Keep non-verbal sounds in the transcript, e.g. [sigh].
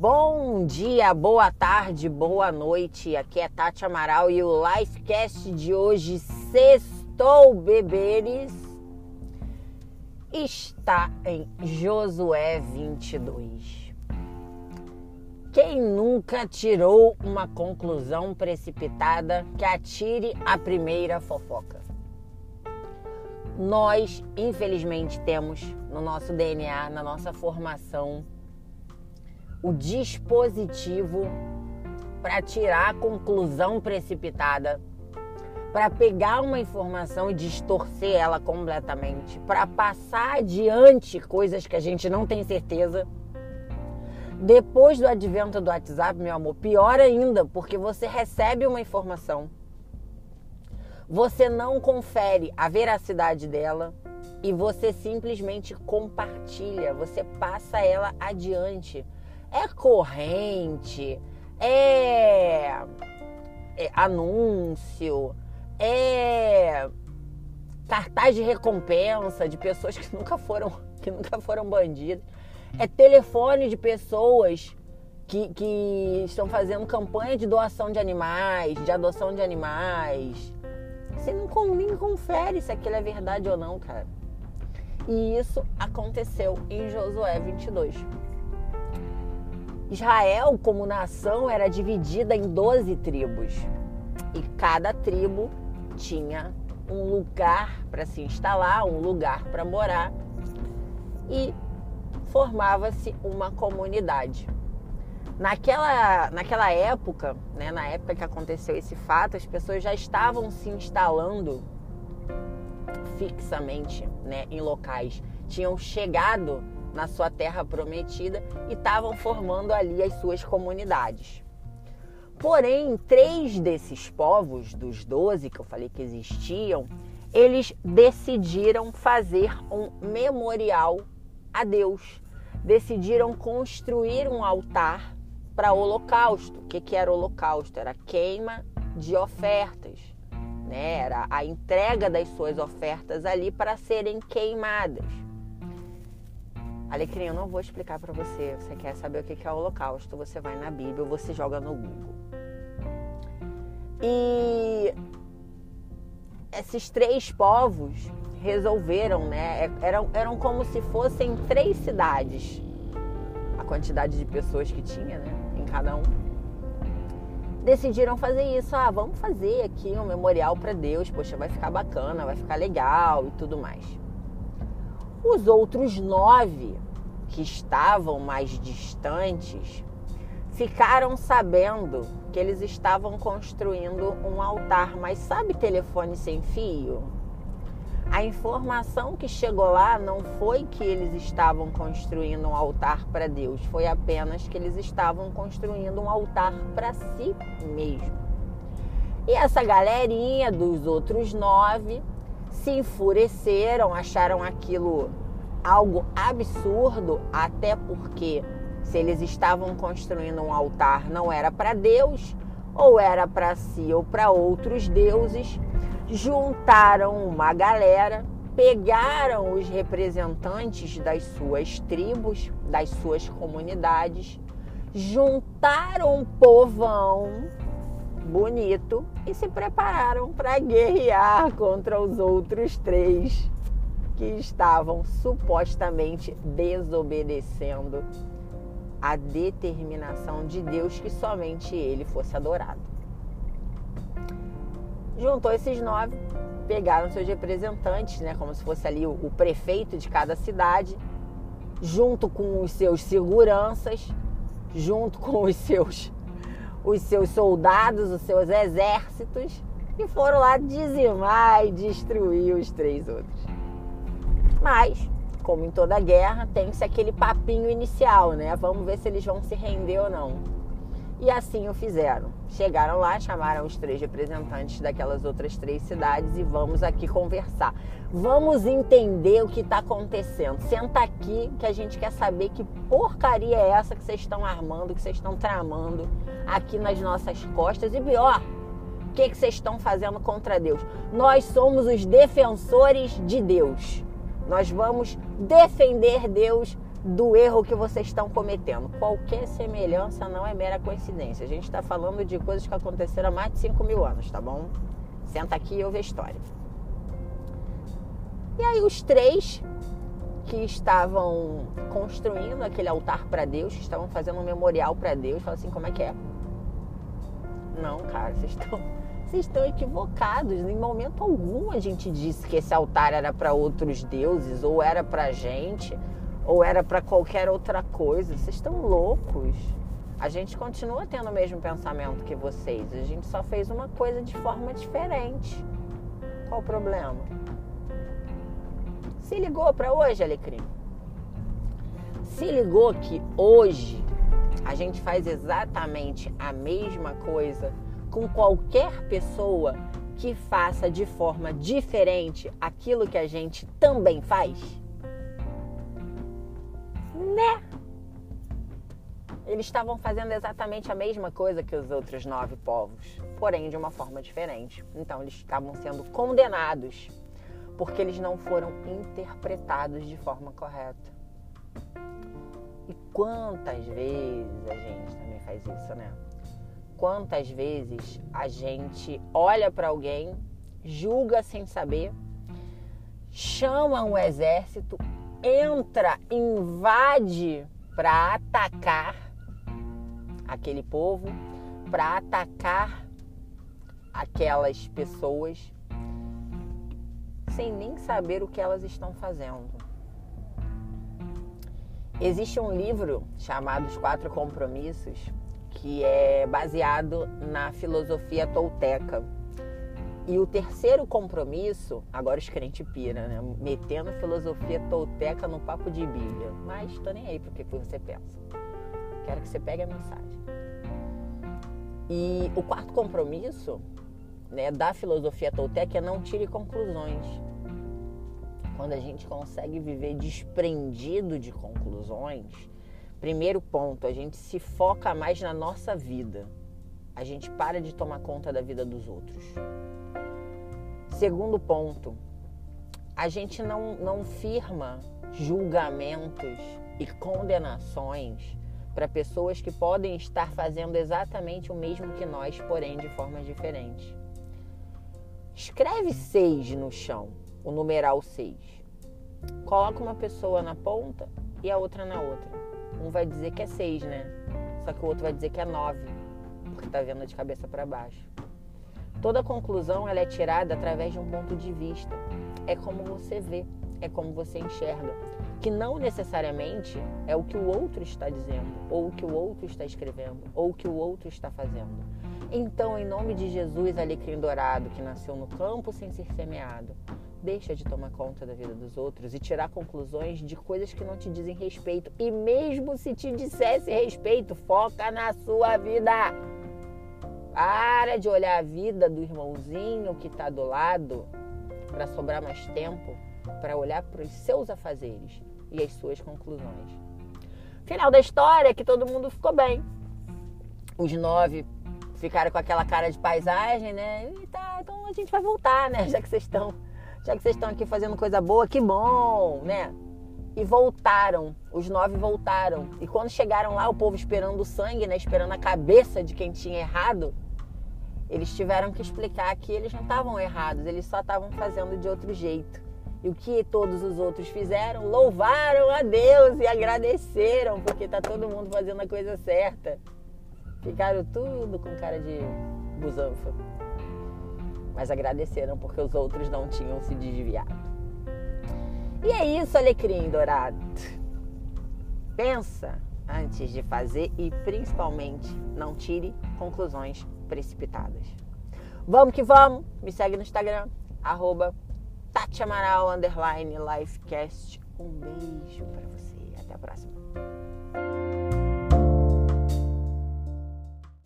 Bom dia, boa tarde, boa noite. Aqui é Tati Amaral e o Lifecast de hoje, Sextou Beberes, está em Josué 22. Quem nunca tirou uma conclusão precipitada que atire a primeira fofoca? Nós, infelizmente, temos no nosso DNA, na nossa formação, o dispositivo para tirar a conclusão precipitada, para pegar uma informação e distorcer ela completamente, para passar adiante coisas que a gente não tem certeza. Depois do advento do WhatsApp, meu amor, pior ainda, porque você recebe uma informação, você não confere a veracidade dela e você simplesmente compartilha, você passa ela adiante é corrente, é, é anúncio, é cartaz de recompensa de pessoas que nunca foram, que nunca foram bandidas, é telefone de pessoas que, que estão fazendo campanha de doação de animais, de adoção de animais. Você não nem confere se aquilo é verdade ou não, cara. E isso aconteceu em Josué 22. Israel, como nação, era dividida em 12 tribos. E cada tribo tinha um lugar para se instalar, um lugar para morar. E formava-se uma comunidade. Naquela, naquela época, né, na época que aconteceu esse fato, as pessoas já estavam se instalando fixamente né, em locais, tinham chegado na sua terra prometida e estavam formando ali as suas comunidades. Porém, três desses povos, dos doze que eu falei que existiam, eles decidiram fazer um memorial a Deus. Decidiram construir um altar para holocausto. O que, que era holocausto? Era queima de ofertas. Né? Era a entrega das suas ofertas ali para serem queimadas. Alecrim, eu não vou explicar para você. Você quer saber o que é o holocausto? Você vai na Bíblia ou você joga no Google. E esses três povos resolveram, né? É, eram, eram como se fossem três cidades. A quantidade de pessoas que tinha, né? Em cada um. Decidiram fazer isso. Ah, vamos fazer aqui um memorial para Deus. Poxa, vai ficar bacana, vai ficar legal e tudo mais. Os outros nove que estavam mais distantes ficaram sabendo que eles estavam construindo um altar, mas sabe telefone sem fio? A informação que chegou lá não foi que eles estavam construindo um altar para Deus, foi apenas que eles estavam construindo um altar para si mesmo. E essa galerinha dos outros nove se enfureceram, acharam aquilo algo absurdo, até porque se eles estavam construindo um altar não era para Deus, ou era para si ou para outros deuses, juntaram uma galera, pegaram os representantes das suas tribos, das suas comunidades, juntaram um povão bonito e se prepararam para guerrear contra os outros três que estavam supostamente desobedecendo a determinação de Deus que somente ele fosse adorado. Juntou esses nove, pegaram seus representantes, né, como se fosse ali o, prefeito de cada cidade, junto com os seus seguranças, junto com os seus os seus soldados, os seus exércitos, e foram lá dizimar e destruir os três outros. Mas, como em toda guerra, tem-se aquele papinho inicial, né? Vamos ver se eles vão se render ou não. E assim o fizeram. Chegaram lá, chamaram os três representantes daquelas outras três cidades e vamos aqui conversar. Vamos entender o que está acontecendo. Senta aqui que a gente quer saber que porcaria é essa que vocês estão armando, que vocês estão tramando aqui nas nossas costas. E pior, o que, que vocês estão fazendo contra Deus? Nós somos os defensores de Deus. Nós vamos defender Deus do erro que vocês estão cometendo. Qualquer semelhança não é mera coincidência. A gente está falando de coisas que aconteceram há mais de 5 mil anos, tá bom? Senta aqui e ouve a história. E aí os três que estavam construindo aquele altar para Deus, que estavam fazendo um memorial para Deus, falam assim, como é que é? Não, cara, vocês estão vocês estão equivocados. Em momento algum a gente disse que esse altar era para outros deuses, ou era para gente, ou era para qualquer outra coisa. Vocês estão loucos. A gente continua tendo o mesmo pensamento que vocês. A gente só fez uma coisa de forma diferente. Qual o problema? Se ligou para hoje, Alecrim? Se ligou que hoje a gente faz exatamente a mesma coisa com qualquer pessoa que faça de forma diferente aquilo que a gente também faz? Eles estavam fazendo exatamente a mesma coisa que os outros nove povos, porém de uma forma diferente. Então eles estavam sendo condenados porque eles não foram interpretados de forma correta. E quantas vezes a gente também faz isso, né? Quantas vezes a gente olha para alguém, julga sem saber, chama um exército, entra, invade para atacar aquele povo, para atacar aquelas pessoas sem nem saber o que elas estão fazendo. Existe um livro chamado Os Quatro Compromissos que é baseado na filosofia tolteca. E o terceiro compromisso, agora os crentes pira, né? Metendo filosofia tolteca no papo de Bíblia. Mas tô nem aí pro que você pensa. Quero que você pegue a mensagem. E o quarto compromisso né, da filosofia tolteca é não tire conclusões. Quando a gente consegue viver desprendido de conclusões, Primeiro ponto, a gente se foca mais na nossa vida. A gente para de tomar conta da vida dos outros. Segundo ponto, a gente não, não firma julgamentos e condenações para pessoas que podem estar fazendo exatamente o mesmo que nós, porém de forma diferente. Escreve seis no chão, o numeral seis. Coloca uma pessoa na ponta e a outra na outra. Um vai dizer que é seis, né? Só que o outro vai dizer que é nove, porque tá vendo de cabeça para baixo. Toda conclusão ela é tirada através de um ponto de vista. É como você vê, é como você enxerga, que não necessariamente é o que o outro está dizendo, ou o que o outro está escrevendo, ou o que o outro está fazendo. Então, em nome de Jesus, alecrim dourado que nasceu no campo sem ser semeado, Deixa de tomar conta da vida dos outros e tirar conclusões de coisas que não te dizem respeito. E mesmo se te dissesse respeito, foca na sua vida. Para de olhar a vida do irmãozinho que está do lado para sobrar mais tempo para olhar para os seus afazeres e as suas conclusões. Final da história é que todo mundo ficou bem. Os nove ficaram com aquela cara de paisagem, né? E tá, então a gente vai voltar, né? [laughs] Já que vocês estão já que vocês estão aqui fazendo coisa boa, que bom, né? E voltaram, os nove voltaram. E quando chegaram lá, o povo esperando o sangue, né? Esperando a cabeça de quem tinha errado, eles tiveram que explicar que eles não estavam errados, eles só estavam fazendo de outro jeito. E o que todos os outros fizeram? Louvaram a Deus e agradeceram, porque tá todo mundo fazendo a coisa certa. Ficaram tudo com cara de busanfa mas agradeceram porque os outros não tinham se desviado. E é isso, alecrim dourado. Pensa antes de fazer e principalmente não tire conclusões precipitadas. Vamos que vamos! Me segue no Instagram, arroba Tati Amaral, underline, Lifecast. Um beijo para você. Até a próxima.